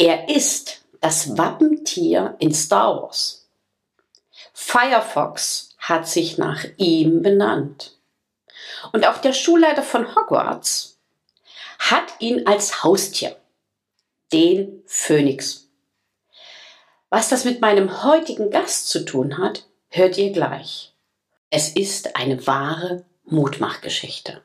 Er ist das Wappentier in Star Wars. Firefox hat sich nach ihm benannt. Und auch der Schulleiter von Hogwarts hat ihn als Haustier, den Phönix. Was das mit meinem heutigen Gast zu tun hat, hört ihr gleich. Es ist eine wahre Mutmachgeschichte.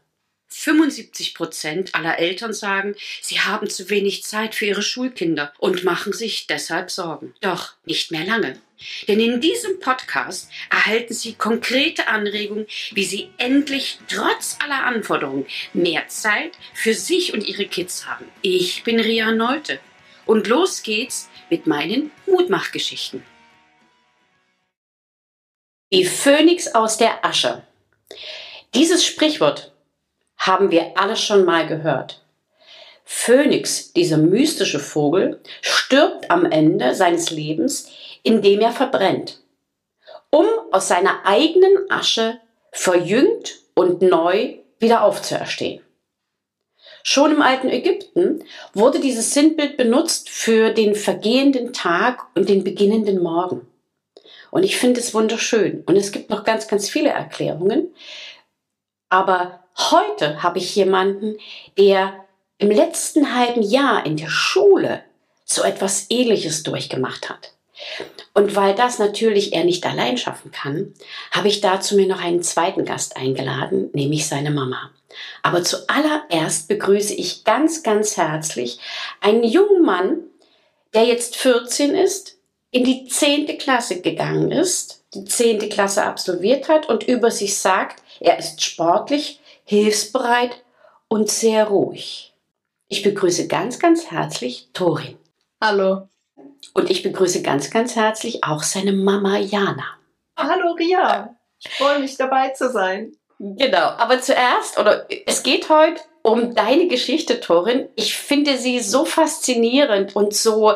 75 Prozent aller Eltern sagen, sie haben zu wenig Zeit für ihre Schulkinder und machen sich deshalb Sorgen. Doch nicht mehr lange. Denn in diesem Podcast erhalten Sie konkrete Anregungen, wie Sie endlich trotz aller Anforderungen mehr Zeit für sich und Ihre Kids haben. Ich bin Ria Neute und los geht's mit meinen Mutmachgeschichten. Die Phönix aus der Asche. Dieses Sprichwort haben wir alle schon mal gehört. Phönix, dieser mystische Vogel, stirbt am Ende seines Lebens, indem er verbrennt, um aus seiner eigenen Asche verjüngt und neu wieder aufzuerstehen. Schon im alten Ägypten wurde dieses Sinnbild benutzt für den vergehenden Tag und den beginnenden Morgen. Und ich finde es wunderschön. Und es gibt noch ganz, ganz viele Erklärungen. Aber heute habe ich jemanden, der im letzten halben Jahr in der Schule so etwas Ähnliches durchgemacht hat. Und weil das natürlich er nicht allein schaffen kann, habe ich dazu mir noch einen zweiten Gast eingeladen, nämlich seine Mama. Aber zuallererst begrüße ich ganz, ganz herzlich einen jungen Mann, der jetzt 14 ist, in die 10. Klasse gegangen ist, die 10. Klasse absolviert hat und über sich sagt, er ist sportlich, hilfsbereit und sehr ruhig. Ich begrüße ganz, ganz herzlich Torin. Hallo. Und ich begrüße ganz, ganz herzlich auch seine Mama Jana. Hallo Ria. Ich freue mich dabei zu sein. Genau, aber zuerst, oder es geht heute um deine Geschichte, Torin. Ich finde sie so faszinierend und so,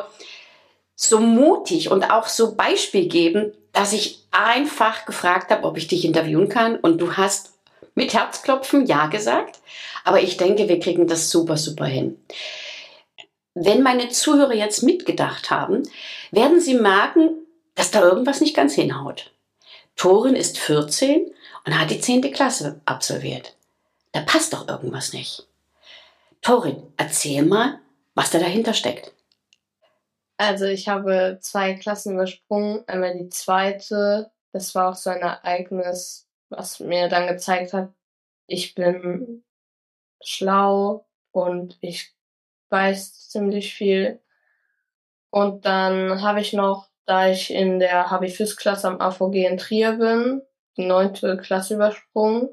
so mutig und auch so beispielgebend, dass ich einfach gefragt habe, ob ich dich interviewen kann. Und du hast mit Herzklopfen Ja gesagt. Aber ich denke, wir kriegen das super, super hin. Wenn meine Zuhörer jetzt mitgedacht haben, werden sie merken, dass da irgendwas nicht ganz hinhaut. Torin ist 14 und hat die 10. Klasse absolviert. Da passt doch irgendwas nicht. Torin, erzähl mal, was da dahinter steckt. Also ich habe zwei Klassen übersprungen. Einmal die zweite. Das war auch so ein Ereignis, was mir dann gezeigt hat, ich bin schlau und ich weiß ziemlich viel. Und dann habe ich noch, da ich in der Habifis-Klasse am AVG in Trier bin, die neunte Klasse übersprungen.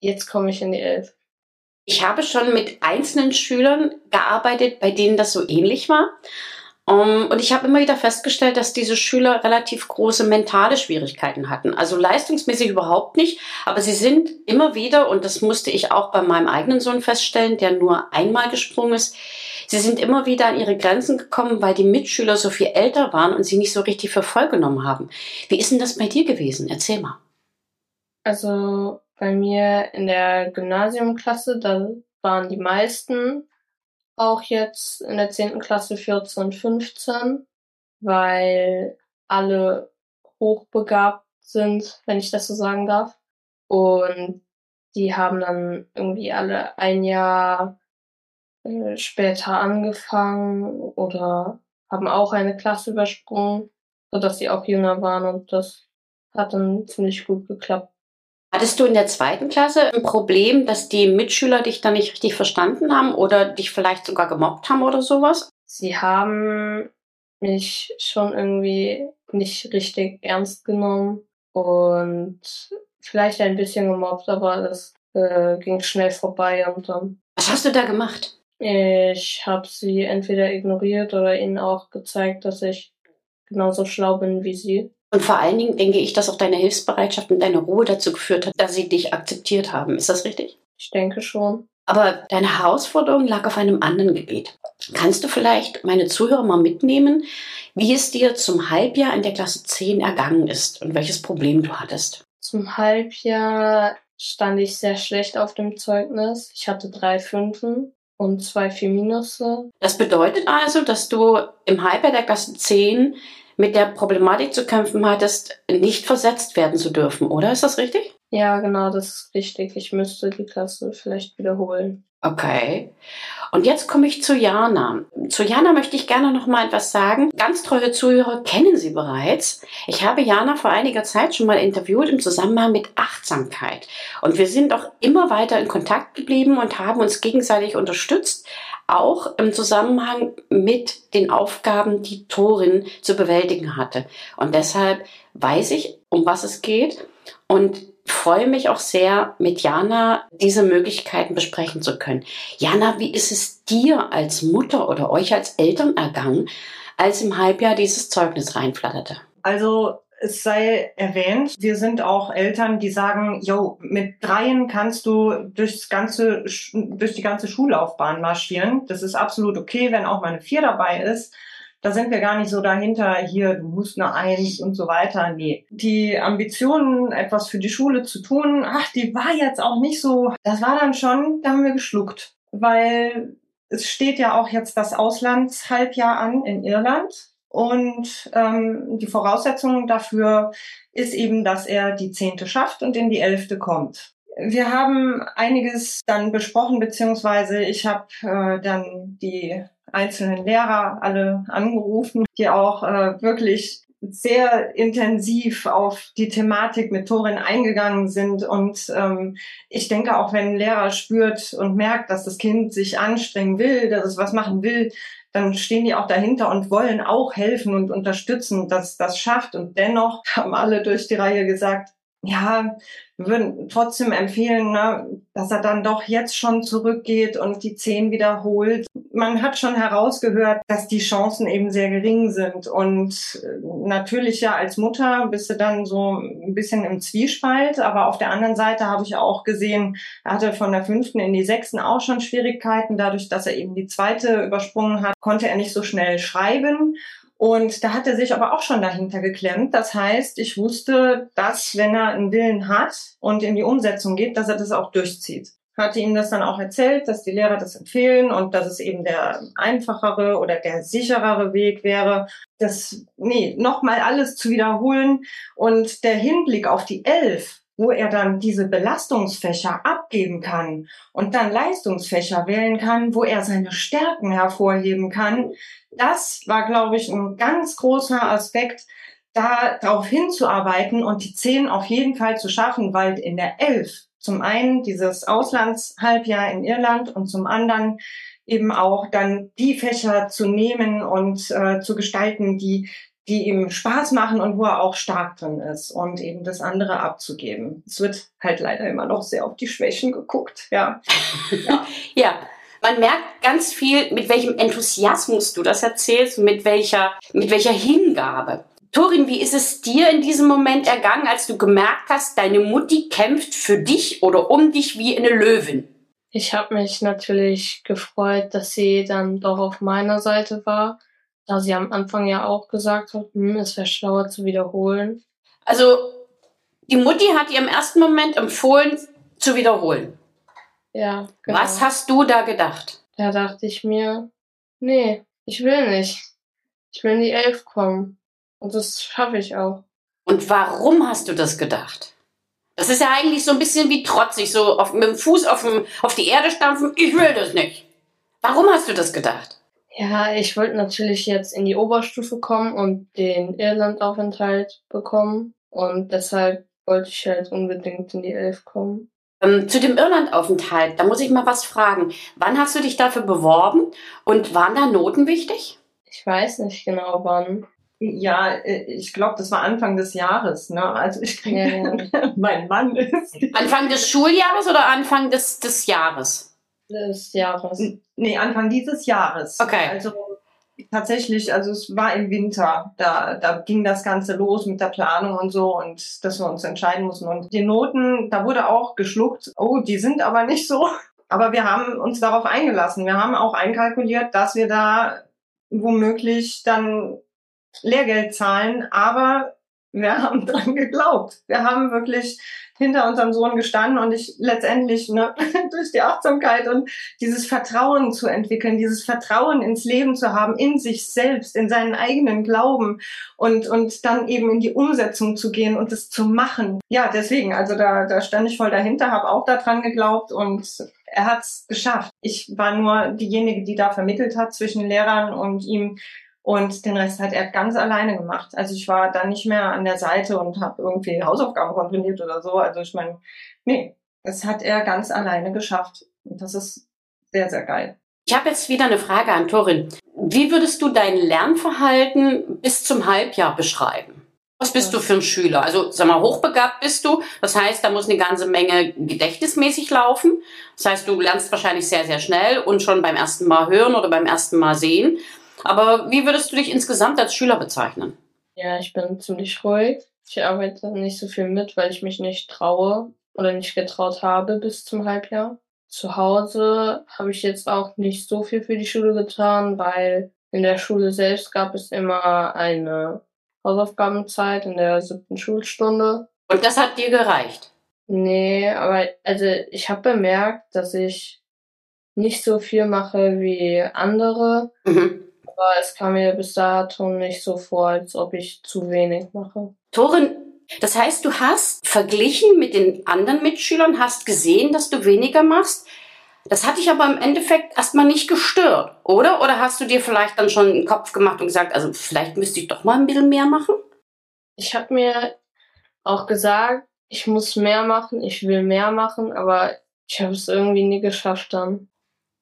Jetzt komme ich in die elf. Ich habe schon mit einzelnen Schülern gearbeitet, bei denen das so ähnlich war. Um, ähm, und ich habe immer wieder festgestellt, dass diese Schüler relativ große mentale Schwierigkeiten hatten. Also leistungsmäßig überhaupt nicht, aber sie sind immer wieder, und das musste ich auch bei meinem eigenen Sohn feststellen, der nur einmal gesprungen ist, sie sind immer wieder an ihre Grenzen gekommen, weil die Mitschüler so viel älter waren und sie nicht so richtig für voll genommen haben. Wie ist denn das bei dir gewesen? Erzähl mal. Also bei mir in der Gymnasiumklasse, da waren die meisten auch jetzt in der zehnten Klasse 14, 15, weil alle hochbegabt sind, wenn ich das so sagen darf. Und die haben dann irgendwie alle ein Jahr äh, später angefangen oder haben auch eine Klasse übersprungen, sodass sie auch jünger waren und das hat dann ziemlich gut geklappt. Hattest du in der zweiten Klasse ein Problem, dass die Mitschüler dich dann nicht richtig verstanden haben oder dich vielleicht sogar gemobbt haben oder sowas? Sie haben mich schon irgendwie nicht richtig ernst genommen und vielleicht ein bisschen gemobbt, aber das äh, ging schnell vorbei und dann. Was hast du da gemacht? Ich habe sie entweder ignoriert oder ihnen auch gezeigt, dass ich genauso schlau bin wie sie. Und vor allen Dingen denke ich, dass auch deine Hilfsbereitschaft und deine Ruhe dazu geführt hat, dass sie dich akzeptiert haben. Ist das richtig? Ich denke schon. Aber deine Herausforderung lag auf einem anderen Gebiet. Kannst du vielleicht meine Zuhörer mal mitnehmen, wie es dir zum Halbjahr in der Klasse 10 ergangen ist und welches Problem du hattest? Zum Halbjahr stand ich sehr schlecht auf dem Zeugnis. Ich hatte drei Fünfen und zwei vier Minusse. Das bedeutet also, dass du im Halbjahr der Klasse 10 mit der Problematik zu kämpfen hattest, nicht versetzt werden zu dürfen, oder? Ist das richtig? Ja, genau, das ist richtig. Ich müsste die Klasse vielleicht wiederholen. Okay. Und jetzt komme ich zu Jana. Zu Jana möchte ich gerne noch mal etwas sagen. Ganz treue Zuhörer kennen sie bereits. Ich habe Jana vor einiger Zeit schon mal interviewt im Zusammenhang mit Achtsamkeit. Und wir sind auch immer weiter in Kontakt geblieben und haben uns gegenseitig unterstützt, auch im Zusammenhang mit den Aufgaben, die Torin zu bewältigen hatte. Und deshalb weiß ich, um was es geht. Und freue mich auch sehr, mit Jana diese Möglichkeiten besprechen zu können. Jana, wie ist es dir als Mutter oder euch als Eltern ergangen, als im Halbjahr dieses Zeugnis reinflatterte? Also es sei erwähnt, wir sind auch Eltern, die sagen, yo, mit dreien kannst du durchs ganze, durch die ganze Schullaufbahn marschieren. Das ist absolut okay, wenn auch mal eine Vier dabei ist da sind wir gar nicht so dahinter, hier, du musst eine Eins und so weiter. Nee. Die Ambitionen, etwas für die Schule zu tun, ach, die war jetzt auch nicht so, das war dann schon, da haben wir geschluckt. Weil es steht ja auch jetzt das Auslandshalbjahr an in Irland. Und ähm, die Voraussetzung dafür ist eben, dass er die zehnte schafft und in die elfte kommt. Wir haben einiges dann besprochen, beziehungsweise ich habe äh, dann die einzelnen Lehrer alle angerufen, die auch äh, wirklich sehr intensiv auf die Thematik mit Torin eingegangen sind. Und ähm, ich denke, auch wenn ein Lehrer spürt und merkt, dass das Kind sich anstrengen will, dass es was machen will, dann stehen die auch dahinter und wollen auch helfen und unterstützen, dass das schafft. Und dennoch haben alle durch die Reihe gesagt, ja, wir würden trotzdem empfehlen, ne, dass er dann doch jetzt schon zurückgeht und die zehn wiederholt. Man hat schon herausgehört, dass die Chancen eben sehr gering sind. Und äh, natürlich ja als Mutter bist du dann so ein bisschen im Zwiespalt. Aber auf der anderen Seite habe ich auch gesehen, er hatte von der fünften in die sechsten auch schon Schwierigkeiten. Dadurch, dass er eben die zweite übersprungen hat, konnte er nicht so schnell schreiben. Und da hat er sich aber auch schon dahinter geklemmt. Das heißt, ich wusste, dass wenn er einen Willen hat und in die Umsetzung geht, dass er das auch durchzieht. Hatte ihm das dann auch erzählt, dass die Lehrer das empfehlen und dass es eben der einfachere oder der sicherere Weg wäre, das, nee, nochmal alles zu wiederholen. Und der Hinblick auf die Elf, wo er dann diese Belastungsfächer abgeben kann und dann Leistungsfächer wählen kann, wo er seine Stärken hervorheben kann. Das war, glaube ich, ein ganz großer Aspekt, da darauf hinzuarbeiten und die zehn auf jeden Fall zu schaffen, weil in der elf zum einen dieses Auslandshalbjahr in Irland und zum anderen eben auch dann die Fächer zu nehmen und äh, zu gestalten, die die ihm Spaß machen und wo er auch stark drin ist und eben das andere abzugeben. Es wird halt leider immer noch sehr auf die Schwächen geguckt, ja. ja. ja. Man merkt ganz viel, mit welchem Enthusiasmus du das erzählst, mit welcher, mit welcher Hingabe. Torin, wie ist es dir in diesem Moment ergangen, als du gemerkt hast, deine Mutti kämpft für dich oder um dich wie eine Löwin? Ich habe mich natürlich gefreut, dass sie dann doch auf meiner Seite war da sie am Anfang ja auch gesagt hat, hm, es wäre schlauer zu wiederholen. Also die Mutti hat ihr im ersten Moment empfohlen, zu wiederholen. Ja, genau. Was hast du da gedacht? Da dachte ich mir, nee, ich will nicht. Ich will in die Elf kommen. Und das schaffe ich auch. Und warum hast du das gedacht? Das ist ja eigentlich so ein bisschen wie trotzig, so auf, mit dem Fuß auf, dem, auf die Erde stampfen. Ich will das nicht. Warum hast du das gedacht? Ja, ich wollte natürlich jetzt in die Oberstufe kommen und den Irlandaufenthalt bekommen. Und deshalb wollte ich halt unbedingt in die Elf kommen. Ähm, zu dem Irlandaufenthalt, da muss ich mal was fragen. Wann hast du dich dafür beworben und waren da Noten wichtig? Ich weiß nicht genau wann. Ja, äh, ich glaube, das war Anfang des Jahres. Ne? Also ich kriege, ja. mein Mann ist. Anfang des Schuljahres oder Anfang des, des Jahres? des Jahres. Nee, Anfang dieses Jahres. Okay. Also tatsächlich, also es war im Winter, da, da ging das Ganze los mit der Planung und so und dass wir uns entscheiden mussten. Und die Noten, da wurde auch geschluckt, oh, die sind aber nicht so. Aber wir haben uns darauf eingelassen. Wir haben auch einkalkuliert, dass wir da womöglich dann Lehrgeld zahlen, aber wir haben dran geglaubt. Wir haben wirklich hinter unserem Sohn gestanden und ich letztendlich ne, durch die Achtsamkeit und dieses Vertrauen zu entwickeln, dieses Vertrauen ins Leben zu haben, in sich selbst, in seinen eigenen Glauben und, und dann eben in die Umsetzung zu gehen und es zu machen. Ja, deswegen, also da, da stand ich voll dahinter, habe auch daran geglaubt und er hat es geschafft. Ich war nur diejenige, die da vermittelt hat zwischen Lehrern und ihm und den Rest hat er ganz alleine gemacht. Also ich war dann nicht mehr an der Seite und habe irgendwie Hausaufgaben kontrolliert oder so. Also ich meine, nee, das hat er ganz alleine geschafft. Und das ist sehr, sehr geil. Ich habe jetzt wieder eine Frage an Torin. Wie würdest du dein Lernverhalten bis zum Halbjahr beschreiben? Was bist du für ein Schüler? Also, sag mal, hochbegabt bist du. Das heißt, da muss eine ganze Menge gedächtnismäßig laufen. Das heißt, du lernst wahrscheinlich sehr, sehr schnell und schon beim ersten Mal hören oder beim ersten Mal sehen. Aber wie würdest du dich insgesamt als Schüler bezeichnen? Ja, ich bin ziemlich ruhig. Ich arbeite nicht so viel mit, weil ich mich nicht traue oder nicht getraut habe bis zum Halbjahr. Zu Hause habe ich jetzt auch nicht so viel für die Schule getan, weil in der Schule selbst gab es immer eine Hausaufgabenzeit in der siebten Schulstunde. Und das hat dir gereicht? Nee, aber also ich habe bemerkt, dass ich nicht so viel mache wie andere. Mhm aber es kam mir bis dato nicht so vor, als ob ich zu wenig mache. Torin, das heißt, du hast verglichen mit den anderen Mitschülern, hast gesehen, dass du weniger machst. Das hat dich aber im Endeffekt erstmal nicht gestört, oder? Oder hast du dir vielleicht dann schon einen Kopf gemacht und gesagt, also vielleicht müsste ich doch mal ein bisschen mehr machen? Ich habe mir auch gesagt, ich muss mehr machen, ich will mehr machen, aber ich habe es irgendwie nie geschafft dann.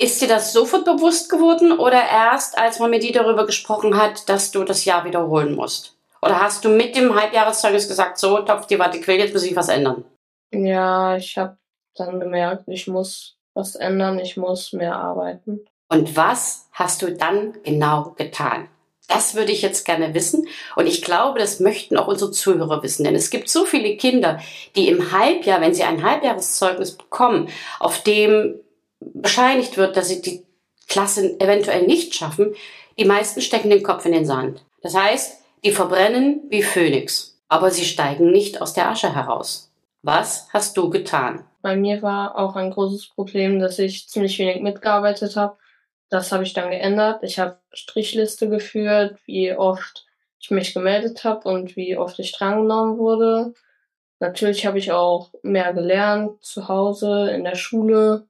Ist dir das sofort bewusst geworden oder erst, als man mit dir darüber gesprochen hat, dass du das Jahr wiederholen musst? Oder hast du mit dem Halbjahreszeugnis gesagt, so, Topf die Warte quält, jetzt muss ich was ändern? Ja, ich habe dann gemerkt, ich muss was ändern, ich muss mehr arbeiten. Und was hast du dann genau getan? Das würde ich jetzt gerne wissen. Und ich glaube, das möchten auch unsere Zuhörer wissen. Denn es gibt so viele Kinder, die im Halbjahr, wenn sie ein Halbjahreszeugnis bekommen, auf dem bescheinigt wird, dass sie die Klasse eventuell nicht schaffen, die meisten stecken den Kopf in den Sand. Das heißt, die verbrennen wie Phönix, aber sie steigen nicht aus der Asche heraus. Was hast du getan? Bei mir war auch ein großes Problem, dass ich ziemlich wenig mitgearbeitet habe. Das habe ich dann geändert. Ich habe Strichliste geführt, wie oft ich mich gemeldet habe und wie oft ich drangenommen wurde. Natürlich habe ich auch mehr gelernt, zu Hause, in der Schule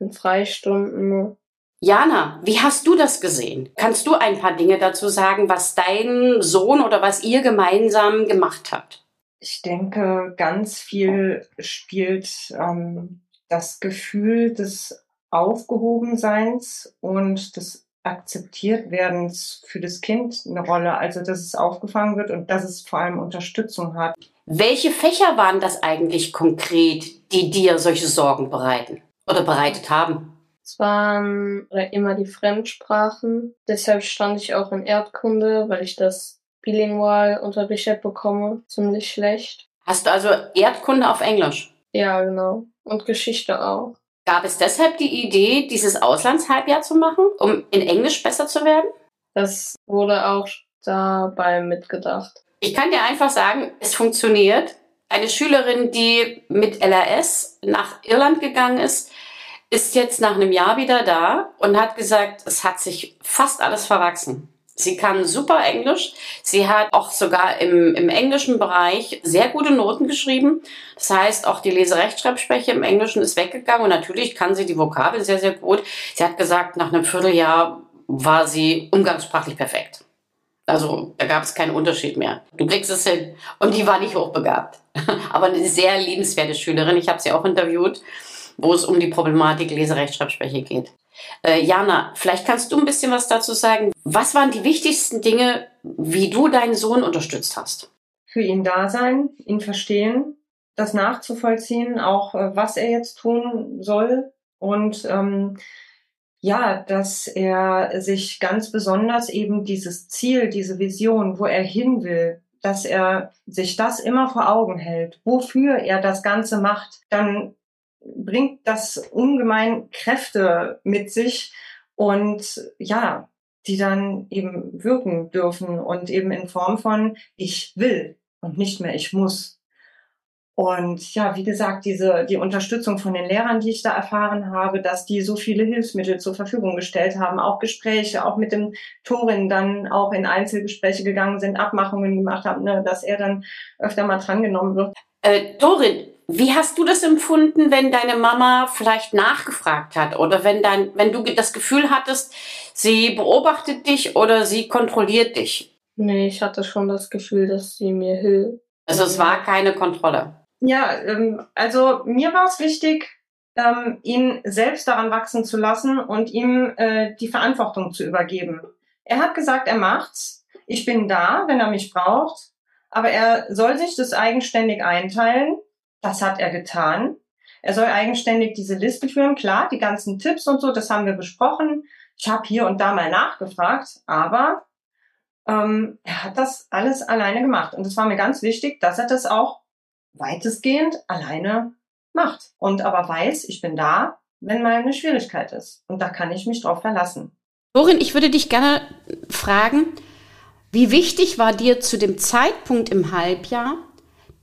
in Freistunden. Jana, wie hast du das gesehen? Kannst du ein paar Dinge dazu sagen, was dein Sohn oder was ihr gemeinsam gemacht habt? Ich denke, ganz viel spielt ähm, das Gefühl des Aufgehobenseins und des Akzeptiertwerdens für das Kind eine Rolle. Also, dass es aufgefangen wird und dass es vor allem Unterstützung hat. Welche Fächer waren das eigentlich konkret, die dir solche Sorgen bereiten? Oder bereitet haben? Es waren immer die Fremdsprachen. Deshalb stand ich auch in Erdkunde, weil ich das bilingual unterrichtet bekomme. Ziemlich schlecht. Hast du also Erdkunde auf Englisch? Ja, genau. Und Geschichte auch. Gab es deshalb die Idee, dieses Auslandshalbjahr zu machen, um in Englisch besser zu werden? Das wurde auch dabei mitgedacht. Ich kann dir einfach sagen, es funktioniert. Eine Schülerin, die mit LRS nach Irland gegangen ist, ist jetzt nach einem Jahr wieder da und hat gesagt, es hat sich fast alles verwachsen. Sie kann super Englisch. Sie hat auch sogar im, im englischen Bereich sehr gute Noten geschrieben. Das heißt, auch die Leserechtschreibschwäche im Englischen ist weggegangen und natürlich kann sie die Vokabel sehr, sehr gut. Sie hat gesagt, nach einem Vierteljahr war sie umgangssprachlich perfekt. Also da gab es keinen Unterschied mehr. Du kriegst es hin. Und die war nicht hochbegabt. Aber eine sehr liebenswerte Schülerin. Ich habe sie auch interviewt wo es um die Problematik Leserechtschreibschwäche geht. Äh, Jana, vielleicht kannst du ein bisschen was dazu sagen. Was waren die wichtigsten Dinge, wie du deinen Sohn unterstützt hast? Für ihn da sein, ihn verstehen, das nachzuvollziehen, auch äh, was er jetzt tun soll und ähm, ja, dass er sich ganz besonders eben dieses Ziel, diese Vision, wo er hin will, dass er sich das immer vor Augen hält, wofür er das Ganze macht, dann bringt das ungemein Kräfte mit sich und ja, die dann eben wirken dürfen und eben in Form von ich will. und nicht mehr ich muss. Und ja, wie gesagt, diese, die Unterstützung von den Lehrern, die ich da erfahren habe, dass die so viele Hilfsmittel zur Verfügung gestellt haben, auch Gespräche, auch mit dem Torin dann auch in Einzelgespräche gegangen sind, Abmachungen gemacht haben, ne, dass er dann öfter mal drangenommen wird. Äh, Torin, wie hast du das empfunden, wenn deine Mama vielleicht nachgefragt hat oder wenn dein, wenn du das Gefühl hattest, sie beobachtet dich oder sie kontrolliert dich? Nee, ich hatte schon das Gefühl, dass sie mir hilft. Also es war keine Kontrolle. Ja, ähm, also mir war es wichtig, ähm, ihn selbst daran wachsen zu lassen und ihm äh, die Verantwortung zu übergeben. Er hat gesagt, er macht's. Ich bin da, wenn er mich braucht. Aber er soll sich das eigenständig einteilen. Das hat er getan. Er soll eigenständig diese Liste führen. Klar, die ganzen Tipps und so, das haben wir besprochen. Ich habe hier und da mal nachgefragt, aber ähm, er hat das alles alleine gemacht. Und es war mir ganz wichtig, dass er das auch weitestgehend alleine macht und aber weiß, ich bin da, wenn mal eine Schwierigkeit ist. Und da kann ich mich drauf verlassen. Dorin, ich würde dich gerne fragen, wie wichtig war dir zu dem Zeitpunkt im Halbjahr,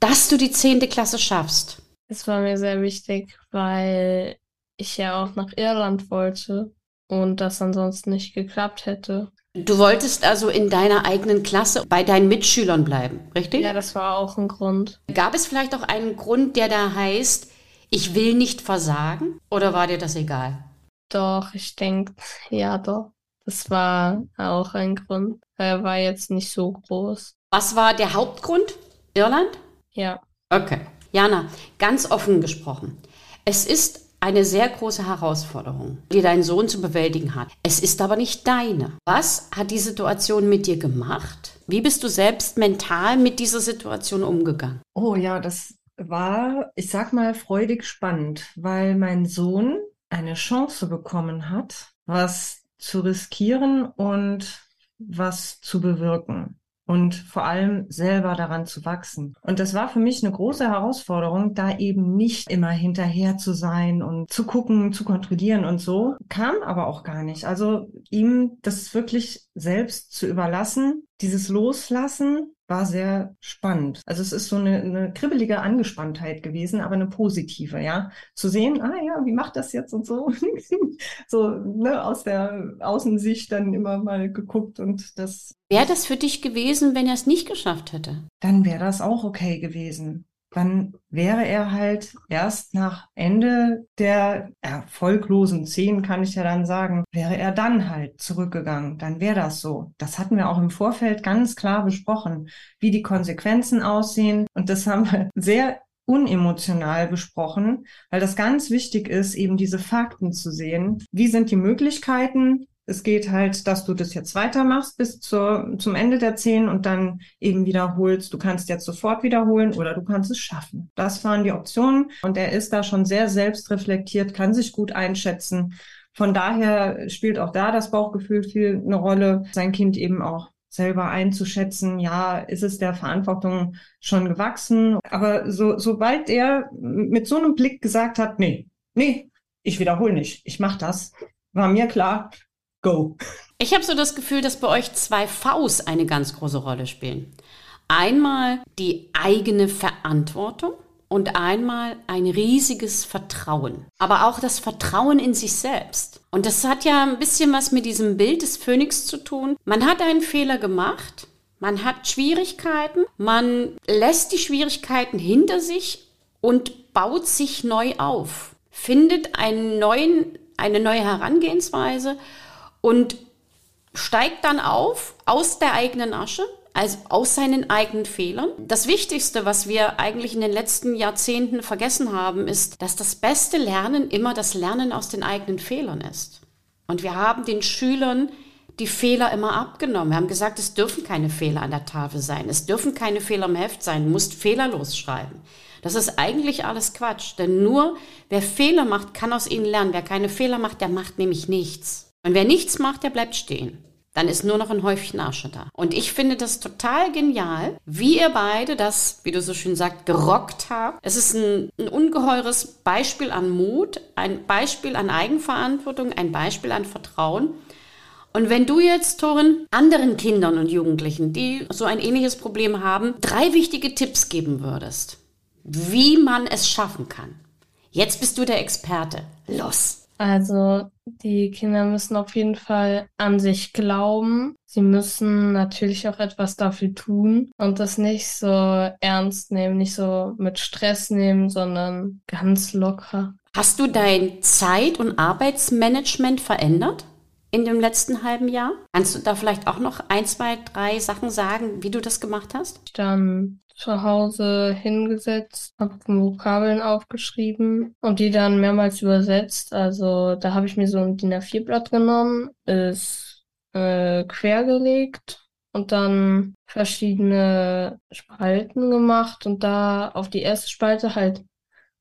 dass du die zehnte Klasse schaffst? Es war mir sehr wichtig, weil ich ja auch nach Irland wollte und das ansonsten nicht geklappt hätte. Du wolltest also in deiner eigenen Klasse bei deinen Mitschülern bleiben, richtig? Ja, das war auch ein Grund. Gab es vielleicht auch einen Grund, der da heißt, ich will nicht versagen? Oder war dir das egal? Doch, ich denke, ja doch. Das war auch ein Grund. Er war jetzt nicht so groß. Was war der Hauptgrund? Irland? Ja. Okay. Jana, ganz offen gesprochen. Es ist eine sehr große Herausforderung, die dein Sohn zu bewältigen hat. Es ist aber nicht deine. Was hat die Situation mit dir gemacht? Wie bist du selbst mental mit dieser Situation umgegangen? Oh ja, das war, ich sag mal, freudig spannend, weil mein Sohn eine Chance bekommen hat, was zu riskieren und was zu bewirken und vor allem selber daran zu wachsen. Und das war für mich eine große Herausforderung, da eben nicht immer hinterher zu sein und zu gucken, zu kontrollieren und so. Kam aber auch gar nicht. Also ihm das wirklich selbst zu überlassen, dieses Loslassen war sehr spannend. Also es ist so eine, eine kribbelige Angespanntheit gewesen, aber eine positive, ja. Zu sehen, ah ja, wie macht das jetzt und so. so, ne, aus der Außensicht dann immer mal geguckt und das. Wäre das für dich gewesen, wenn er es nicht geschafft hätte? Dann wäre das auch okay gewesen dann wäre er halt erst nach Ende der erfolglosen zehn, kann ich ja dann sagen, wäre er dann halt zurückgegangen. Dann wäre das so. Das hatten wir auch im Vorfeld ganz klar besprochen, wie die Konsequenzen aussehen. Und das haben wir sehr unemotional besprochen, weil das ganz wichtig ist, eben diese Fakten zu sehen. Wie sind die Möglichkeiten? Es geht halt, dass du das jetzt weitermachst bis zur, zum Ende der zehn und dann eben wiederholst. Du kannst jetzt sofort wiederholen oder du kannst es schaffen. Das waren die Optionen und er ist da schon sehr selbstreflektiert, kann sich gut einschätzen. Von daher spielt auch da das Bauchgefühl viel eine Rolle, sein Kind eben auch selber einzuschätzen, ja, ist es der Verantwortung schon gewachsen. Aber so, sobald er mit so einem Blick gesagt hat, nee, nee, ich wiederhole nicht, ich mache das, war mir klar, Go. Ich habe so das Gefühl, dass bei euch zwei Vs eine ganz große Rolle spielen. Einmal die eigene Verantwortung und einmal ein riesiges Vertrauen. Aber auch das Vertrauen in sich selbst. Und das hat ja ein bisschen was mit diesem Bild des Phönix zu tun. Man hat einen Fehler gemacht, man hat Schwierigkeiten, man lässt die Schwierigkeiten hinter sich und baut sich neu auf, findet einen neuen, eine neue Herangehensweise und steigt dann auf aus der eigenen Asche, also aus seinen eigenen Fehlern. Das Wichtigste, was wir eigentlich in den letzten Jahrzehnten vergessen haben, ist, dass das beste Lernen immer das Lernen aus den eigenen Fehlern ist. Und wir haben den Schülern die Fehler immer abgenommen. Wir haben gesagt, es dürfen keine Fehler an der Tafel sein, es dürfen keine Fehler im Heft sein, du musst fehlerlos schreiben. Das ist eigentlich alles Quatsch, denn nur wer Fehler macht, kann aus ihnen lernen. Wer keine Fehler macht, der macht nämlich nichts. Und wer nichts macht, der bleibt stehen. Dann ist nur noch ein Häufchen Asche da. Und ich finde das total genial, wie ihr beide das, wie du so schön sagst, gerockt habt. Es ist ein, ein ungeheures Beispiel an Mut, ein Beispiel an Eigenverantwortung, ein Beispiel an Vertrauen. Und wenn du jetzt, Torin, anderen Kindern und Jugendlichen, die so ein ähnliches Problem haben, drei wichtige Tipps geben würdest, wie man es schaffen kann. Jetzt bist du der Experte. Los! Also die Kinder müssen auf jeden Fall an sich glauben. Sie müssen natürlich auch etwas dafür tun und das nicht so ernst nehmen, nicht so mit Stress nehmen, sondern ganz locker. Hast du dein Zeit- und Arbeitsmanagement verändert in dem letzten halben Jahr? Kannst du da vielleicht auch noch ein, zwei, drei Sachen sagen, wie du das gemacht hast? Dann zu Hause hingesetzt, habe Vokabeln aufgeschrieben und die dann mehrmals übersetzt. Also da habe ich mir so ein DIN A4-Blatt genommen, ist äh, quergelegt und dann verschiedene Spalten gemacht und da auf die erste Spalte halt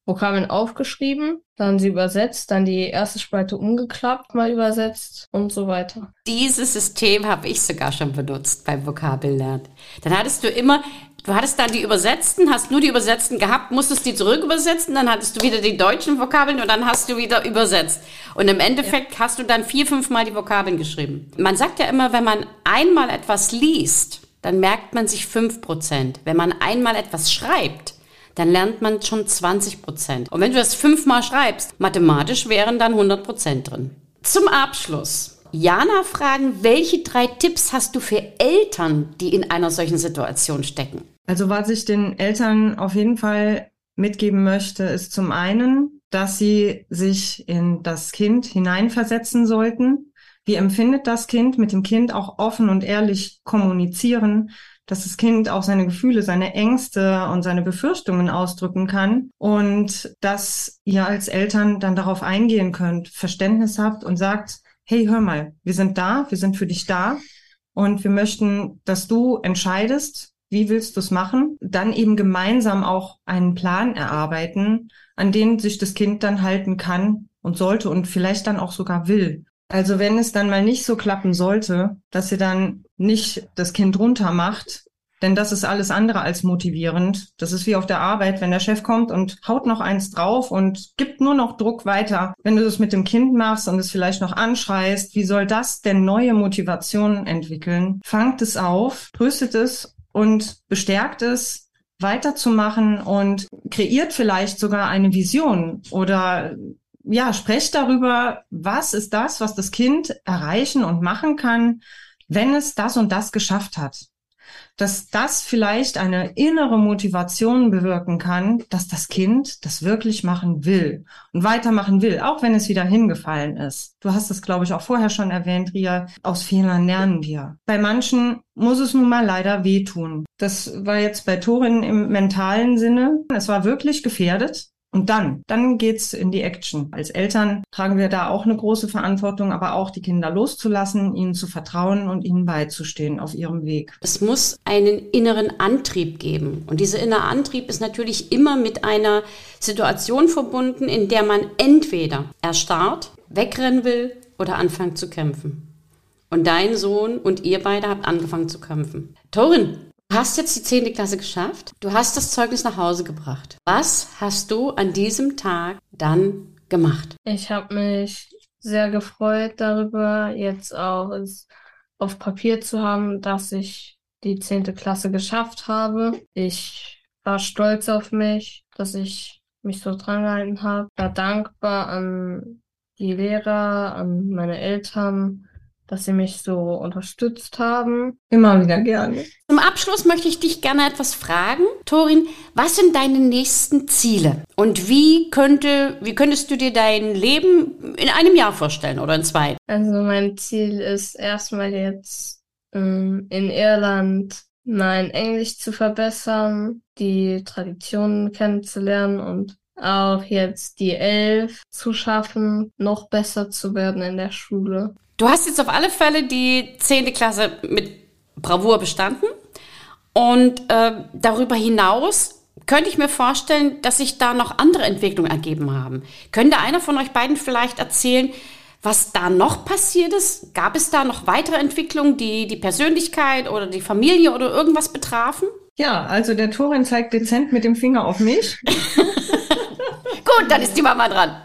Vokabeln aufgeschrieben, dann sie übersetzt, dann die erste Spalte umgeklappt, mal übersetzt und so weiter. Dieses System habe ich sogar schon benutzt beim Vokabellernen. Dann hattest du immer, du hattest dann die Übersetzten, hast nur die Übersetzten gehabt, musstest die zurück übersetzen, dann hattest du wieder die deutschen Vokabeln und dann hast du wieder übersetzt. Und im Endeffekt ja. hast du dann vier, fünf Mal die Vokabeln geschrieben. Man sagt ja immer, wenn man einmal etwas liest, dann merkt man sich fünf Prozent. Wenn man einmal etwas schreibt, dann lernt man schon 20 Prozent. Und wenn du das fünfmal schreibst, mathematisch wären dann 100 Prozent drin. Zum Abschluss. Jana fragen, welche drei Tipps hast du für Eltern, die in einer solchen Situation stecken? Also was ich den Eltern auf jeden Fall mitgeben möchte, ist zum einen, dass sie sich in das Kind hineinversetzen sollten. Wie empfindet das Kind? Mit dem Kind auch offen und ehrlich kommunizieren, dass das Kind auch seine Gefühle, seine Ängste und seine Befürchtungen ausdrücken kann und dass ihr als Eltern dann darauf eingehen könnt, Verständnis habt und sagt, hey, hör mal, wir sind da, wir sind für dich da und wir möchten, dass du entscheidest, wie willst du es machen, dann eben gemeinsam auch einen Plan erarbeiten, an den sich das Kind dann halten kann und sollte und vielleicht dann auch sogar will. Also wenn es dann mal nicht so klappen sollte, dass ihr dann nicht das Kind runter macht, denn das ist alles andere als motivierend. Das ist wie auf der Arbeit, wenn der Chef kommt und haut noch eins drauf und gibt nur noch Druck weiter. Wenn du das mit dem Kind machst und es vielleicht noch anschreist, wie soll das denn neue Motivationen entwickeln? Fangt es auf, tröstet es und bestärkt es, weiterzumachen und kreiert vielleicht sogar eine Vision oder ja, sprecht darüber, was ist das, was das Kind erreichen und machen kann, wenn es das und das geschafft hat. Dass das vielleicht eine innere Motivation bewirken kann, dass das Kind das wirklich machen will und weitermachen will, auch wenn es wieder hingefallen ist. Du hast es, glaube ich, auch vorher schon erwähnt, Ria. Aus Fehlern lernen wir. Bei manchen muss es nun mal leider wehtun. Das war jetzt bei Torin im mentalen Sinne. Es war wirklich gefährdet. Und dann, dann geht's in die Action. Als Eltern tragen wir da auch eine große Verantwortung, aber auch die Kinder loszulassen, ihnen zu vertrauen und ihnen beizustehen auf ihrem Weg. Es muss einen inneren Antrieb geben. Und dieser innere Antrieb ist natürlich immer mit einer Situation verbunden, in der man entweder erstarrt, wegrennen will oder anfangen zu kämpfen. Und dein Sohn und ihr beide habt angefangen zu kämpfen. Torin, hast jetzt die 10. Klasse geschafft. Du hast das Zeugnis nach Hause gebracht. Was hast du an diesem Tag dann gemacht? Ich habe mich sehr gefreut darüber, jetzt auch es auf Papier zu haben, dass ich die 10. Klasse geschafft habe. Ich war stolz auf mich, dass ich mich so dran gehalten habe. War dankbar an die Lehrer, an meine Eltern, dass Sie mich so unterstützt haben. Immer wieder gerne. Zum Abschluss möchte ich dich gerne etwas fragen. Torin, was sind deine nächsten Ziele? Und wie könnte, wie könntest du dir dein Leben in einem Jahr vorstellen oder in zwei? Also mein Ziel ist erstmal jetzt ähm, in Irland mein Englisch zu verbessern, die Traditionen kennenzulernen und auch jetzt die Elf zu schaffen, noch besser zu werden in der Schule. Du hast jetzt auf alle Fälle die 10. Klasse mit Bravour bestanden. Und äh, darüber hinaus könnte ich mir vorstellen, dass sich da noch andere Entwicklungen ergeben haben. Könnte einer von euch beiden vielleicht erzählen, was da noch passiert ist? Gab es da noch weitere Entwicklungen, die die Persönlichkeit oder die Familie oder irgendwas betrafen? Ja, also der Torin zeigt dezent mit dem Finger auf mich. Gut, dann ist die Mama dran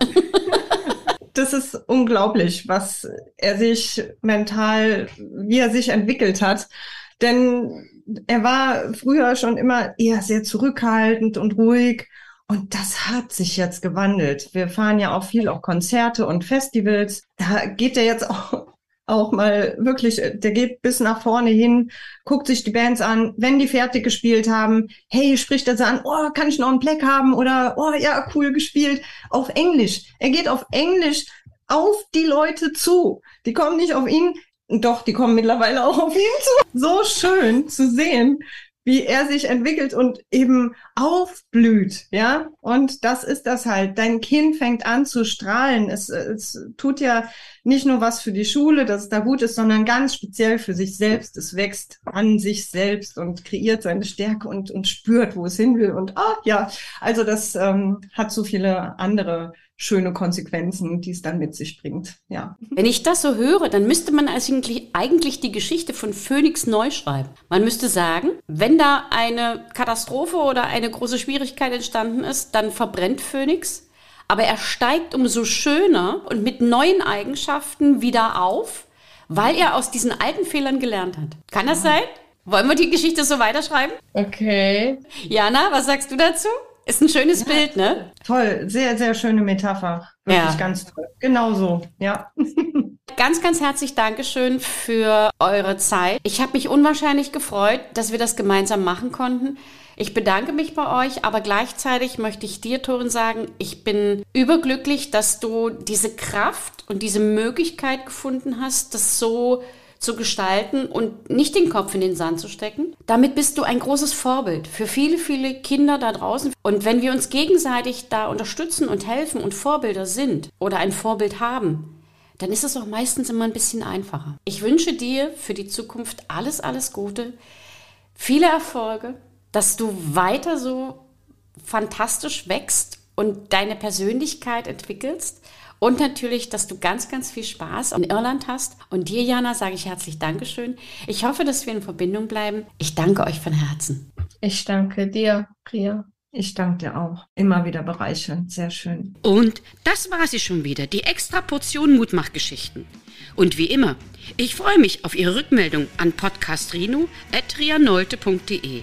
das ist unglaublich, was er sich mental, wie er sich entwickelt hat. Denn er war früher schon immer eher sehr zurückhaltend und ruhig. Und das hat sich jetzt gewandelt. Wir fahren ja auch viel auf Konzerte und Festivals. Da geht er jetzt auch, auch mal wirklich, der geht bis nach vorne hin, guckt sich die Bands an. Wenn die fertig gespielt haben, hey, spricht er so an, oh, kann ich noch einen Black haben? Oder, oh, ja, cool gespielt. Auf Englisch. Er geht auf Englisch auf die Leute zu. Die kommen nicht auf ihn, doch, die kommen mittlerweile auch auf ihn zu. So schön zu sehen, wie er sich entwickelt und eben aufblüht, ja. Und das ist das halt. Dein Kind fängt an zu strahlen. Es, es tut ja nicht nur was für die Schule, dass es da gut ist, sondern ganz speziell für sich selbst. Es wächst an sich selbst und kreiert seine Stärke und, und spürt, wo es hin will. Und ah, ja, also das ähm, hat so viele andere schöne Konsequenzen, die es dann mit sich bringt. Ja. Wenn ich das so höre, dann müsste man eigentlich, eigentlich die Geschichte von Phoenix neu schreiben. Man müsste sagen, wenn da eine Katastrophe oder eine große Schwierigkeit entstanden ist, dann verbrennt Phoenix. Aber er steigt umso schöner und mit neuen Eigenschaften wieder auf, weil er aus diesen alten Fehlern gelernt hat. Kann das sein? Wollen wir die Geschichte so weiterschreiben? Okay. Jana, was sagst du dazu? Ist ein schönes ja, Bild, ne? Toll, sehr, sehr schöne Metapher. Wirklich ja. ganz toll. Genau so, ja. Ganz, ganz herzlich Dankeschön für eure Zeit. Ich habe mich unwahrscheinlich gefreut, dass wir das gemeinsam machen konnten. Ich bedanke mich bei euch, aber gleichzeitig möchte ich dir, Torin, sagen, ich bin überglücklich, dass du diese Kraft und diese Möglichkeit gefunden hast, das so zu gestalten und nicht den Kopf in den Sand zu stecken. Damit bist du ein großes Vorbild für viele, viele Kinder da draußen. Und wenn wir uns gegenseitig da unterstützen und helfen und Vorbilder sind oder ein Vorbild haben, dann ist es auch meistens immer ein bisschen einfacher. Ich wünsche dir für die Zukunft alles, alles Gute, viele Erfolge, dass du weiter so fantastisch wächst und deine Persönlichkeit entwickelst und natürlich, dass du ganz, ganz viel Spaß in Irland hast. Und dir, Jana, sage ich herzlich Dankeschön. Ich hoffe, dass wir in Verbindung bleiben. Ich danke euch von Herzen. Ich danke dir, Priya. Ich danke dir auch. Immer wieder bereichernd. Sehr schön. Und das war sie schon wieder, die extra Portion Mutmachgeschichten. Und wie immer, ich freue mich auf Ihre Rückmeldung an podcastrino.trianolte.de.